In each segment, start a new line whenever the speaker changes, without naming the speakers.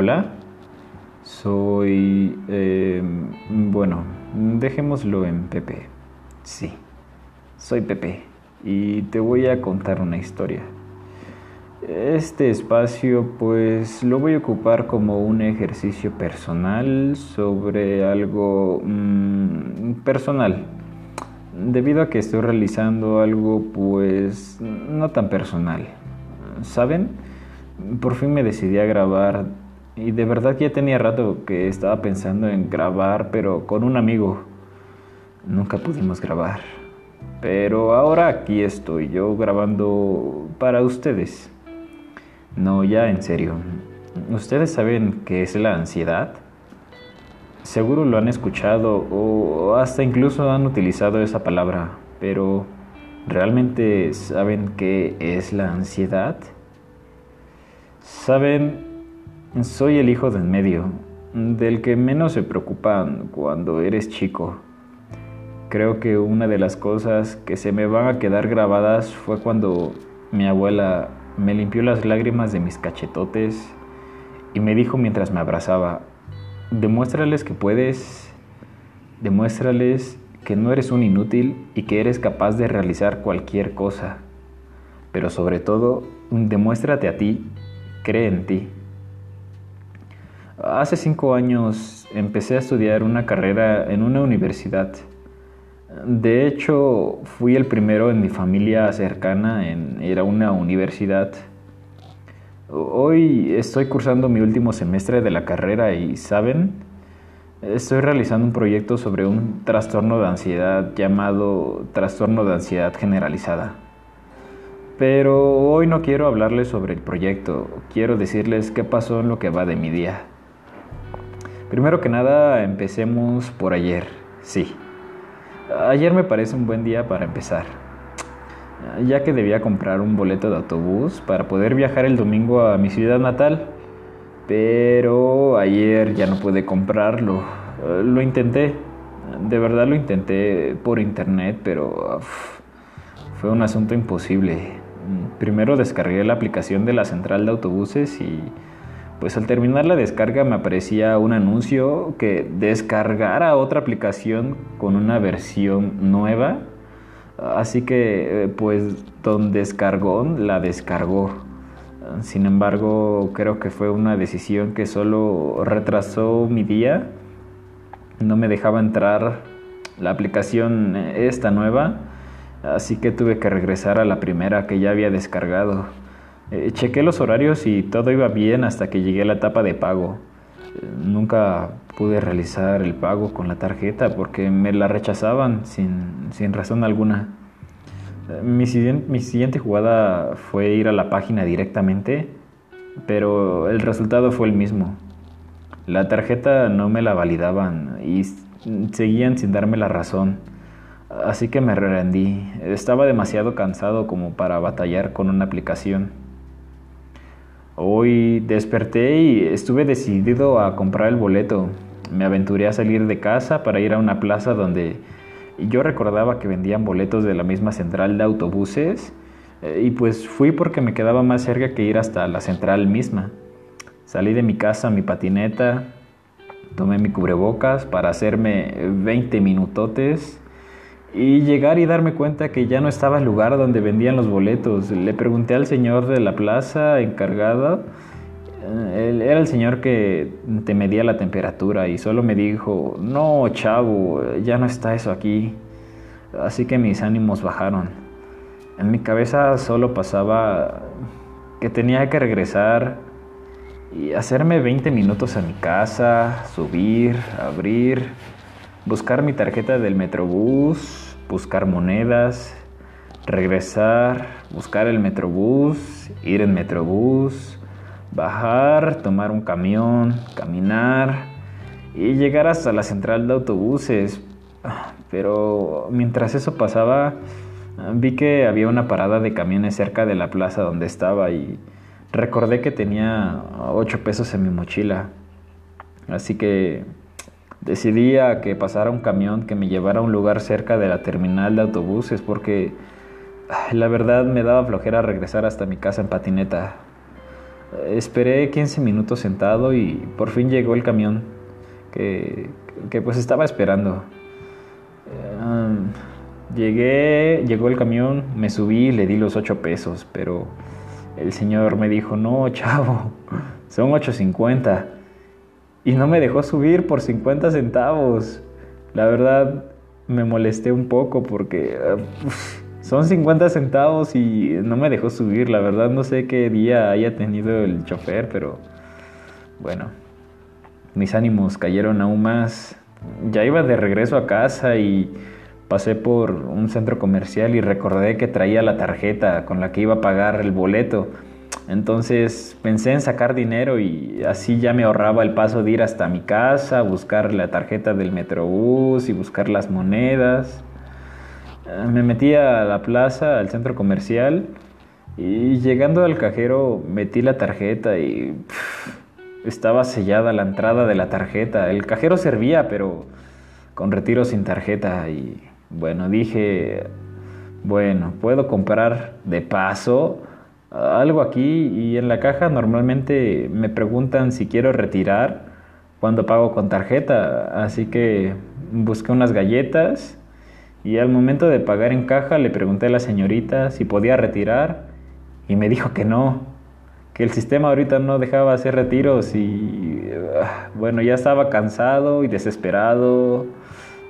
Hola, soy... eh, bueno, dejémoslo en Pepe. Sí, soy Pepe y te voy a contar una historia. Este espacio pues lo voy a ocupar como un ejercicio personal sobre algo mm, personal. Debido a que estoy realizando algo pues no tan personal. ¿Saben? Por fin me decidí a grabar y de verdad ya tenía rato que estaba pensando en grabar pero con un amigo. Nunca pudimos grabar. Pero ahora aquí estoy yo grabando para ustedes. No, ya en serio. ¿Ustedes saben qué es la ansiedad? Seguro lo han escuchado o hasta incluso han utilizado esa palabra, pero ¿realmente saben qué es la ansiedad? Saben, soy el hijo del medio, del que menos se preocupan cuando eres chico. Creo que una de las cosas que se me van a quedar grabadas fue cuando mi abuela me limpió las lágrimas de mis cachetotes y me dijo mientras me abrazaba, demuéstrales que puedes, demuéstrales que no eres un inútil y que eres capaz de realizar cualquier cosa, pero sobre todo, demuéstrate a ti, cree en ti. Hace cinco años empecé a estudiar una carrera en una universidad. De hecho, fui el primero en mi familia cercana en ir a una universidad. Hoy estoy cursando mi último semestre de la carrera y, ¿saben? Estoy realizando un proyecto sobre un trastorno de ansiedad llamado trastorno de ansiedad generalizada. Pero hoy no quiero hablarles sobre el proyecto, quiero decirles qué pasó en lo que va de mi día. Primero que nada, empecemos por ayer, sí. Ayer me parece un buen día para empezar, ya que debía comprar un boleto de autobús para poder viajar el domingo a mi ciudad natal, pero ayer ya no pude comprarlo. Lo intenté, de verdad lo intenté por internet, pero fue un asunto imposible. Primero descargué la aplicación de la central de autobuses y pues al terminar la descarga me aparecía un anuncio que descargara otra aplicación con una versión nueva. Así que eh, pues don descargón la descargó. Sin embargo, creo que fue una decisión que solo retrasó mi día. No me dejaba entrar la aplicación eh, esta nueva. Así que tuve que regresar a la primera que ya había descargado. Eh, chequé los horarios y todo iba bien hasta que llegué a la etapa de pago. Eh, nunca pude realizar el pago con la tarjeta porque me la rechazaban sin, sin razón alguna. Eh, mi, mi siguiente jugada fue ir a la página directamente, pero el resultado fue el mismo. La tarjeta no me la validaban y seguían sin darme la razón. Así que me rendí. Estaba demasiado cansado como para batallar con una aplicación. Hoy desperté y estuve decidido a comprar el boleto. Me aventuré a salir de casa para ir a una plaza donde yo recordaba que vendían boletos de la misma central de autobuses eh, y pues fui porque me quedaba más cerca que ir hasta la central misma. Salí de mi casa mi patineta, tomé mi cubrebocas para hacerme 20 minutotes y llegar y darme cuenta que ya no estaba el lugar donde vendían los boletos. Le pregunté al señor de la plaza encargado, eh, él era el señor que te medía la temperatura y solo me dijo, no, chavo, ya no está eso aquí. Así que mis ánimos bajaron. En mi cabeza solo pasaba que tenía que regresar y hacerme 20 minutos a mi casa, subir, abrir buscar mi tarjeta del Metrobús, buscar monedas, regresar, buscar el Metrobús, ir en Metrobús, bajar, tomar un camión, caminar y llegar hasta la central de autobuses. Pero mientras eso pasaba, vi que había una parada de camiones cerca de la plaza donde estaba y recordé que tenía 8 pesos en mi mochila. Así que Decidí a que pasara un camión que me llevara a un lugar cerca de la terminal de autobuses porque la verdad me daba flojera regresar hasta mi casa en patineta. Esperé 15 minutos sentado y por fin llegó el camión que, que pues estaba esperando. llegué, llegó el camión, me subí, le di los 8 pesos, pero el señor me dijo, no, chavo, son 8.50. Y no me dejó subir por 50 centavos. La verdad, me molesté un poco porque son 50 centavos y no me dejó subir. La verdad, no sé qué día haya tenido el chofer, pero bueno, mis ánimos cayeron aún más. Ya iba de regreso a casa y pasé por un centro comercial y recordé que traía la tarjeta con la que iba a pagar el boleto. Entonces pensé en sacar dinero y así ya me ahorraba el paso de ir hasta mi casa, buscar la tarjeta del Metrobús y buscar las monedas. Eh, me metí a la plaza, al centro comercial y llegando al cajero metí la tarjeta y estaba sellada la entrada de la tarjeta. El cajero servía, pero con retiro sin tarjeta y bueno, dije, bueno, puedo comprar de paso algo aquí y en la caja normalmente me preguntan si quiero retirar cuando pago con tarjeta, así que busqué unas galletas y al momento de pagar en caja le pregunté a la señorita si podía retirar y me dijo que no, que el sistema ahorita no dejaba hacer retiros y ah, bueno, ya estaba cansado y desesperado,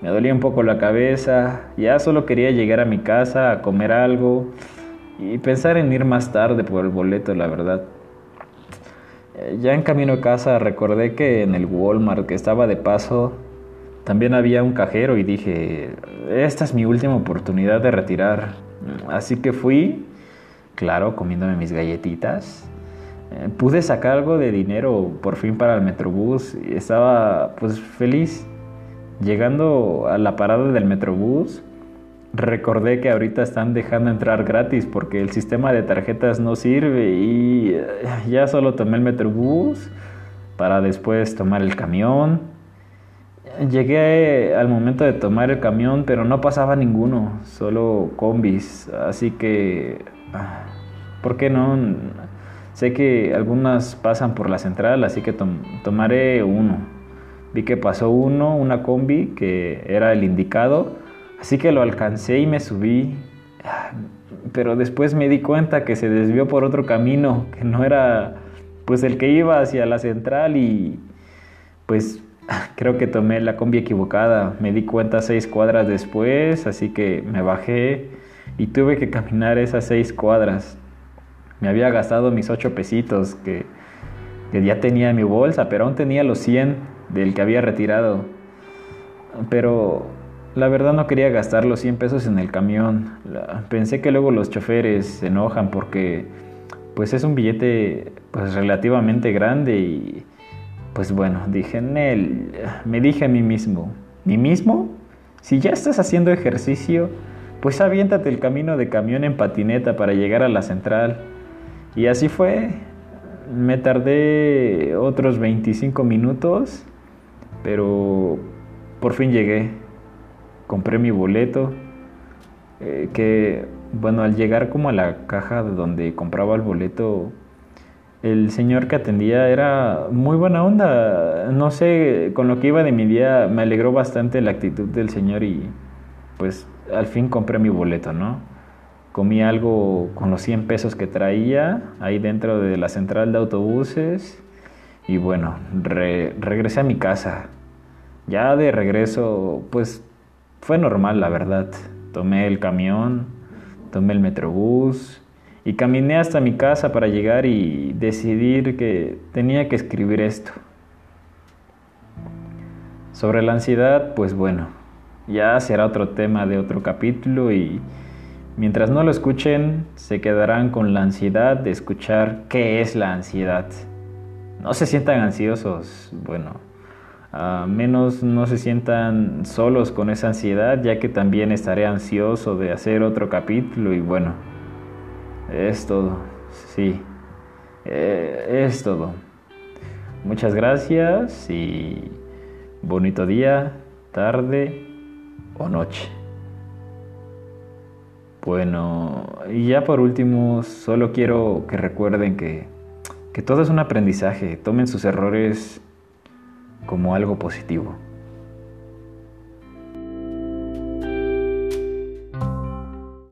me dolía un poco la cabeza, ya solo quería llegar a mi casa a comer algo y pensar en ir más tarde por el boleto, la verdad. Eh, ya en camino a casa recordé que en el Walmart que estaba de paso también había un cajero y dije, esta es mi última oportunidad de retirar. Así que fui, claro, comiéndome mis galletitas. Eh, pude sacar algo de dinero por fin para el Metrobús y estaba pues feliz. Llegando a la parada del Metrobús, recordé que ahorita están dejando entrar gratis porque el sistema de tarjetas no sirve y eh, ya solo tomé el Metrobús para después tomar el camión. Llegué al momento de tomar el camión, pero no pasaba ninguno, solo combis, así que ah, ¿por qué no? Sé que algunas pasan por la central, así que tomaré uno. Vi que pasó uno, una combi que era el indicado Así que lo alcancé y me subí, pero después me di cuenta que se desvió por otro camino, que no era pues el que iba hacia la central y pues creo que tomé la combi equivocada. Me di cuenta seis cuadras después, así que me bajé y tuve que caminar esas seis cuadras. Me había gastado mis ocho pesitos que, que ya tenía en mi bolsa, pero aún tenía los 100 del que había retirado. Pero la verdad no quería gastar los 100 pesos en el camión. Pensé que luego los choferes se enojan porque pues es un billete pues relativamente grande y pues bueno, dije, Nel, me dije a mí mismo, ¿mí mismo? Si ya estás haciendo ejercicio, pues aviéntate el camino de camión en patineta para llegar a la central. Y así fue. Me tardé otros 25 minutos, pero por fin llegué compré mi boleto, eh, que bueno, al llegar como a la caja donde compraba el boleto, el señor que atendía era muy buena onda. No sé, con lo que iba de mi día me alegró bastante la actitud del señor y pues al fin compré mi boleto, ¿no? Comí algo con los 100 pesos que traía ahí dentro de la central de autobuses y bueno, regresé a mi casa. Ya de regreso, pues fue normal, la verdad. Tomé el camión, tomé el metrobús y caminé hasta mi casa para llegar y decidir que tenía que escribir esto. Sobre la ansiedad, pues bueno, ya será otro tema de otro capítulo y mientras no lo escuchen, se quedarán con la ansiedad de escuchar qué es la ansiedad. No se sientan ansiosos, bueno, menos no se sientan solos con esa ansiedad, ya que también estaré ansioso de hacer otro capítulo y bueno, es todo, sí, eh, es todo. Muchas gracias y bonito día, tarde o noche. Bueno, y ya por último, solo quiero que recuerden que que todo es un aprendizaje, tomen sus errores como algo positivo.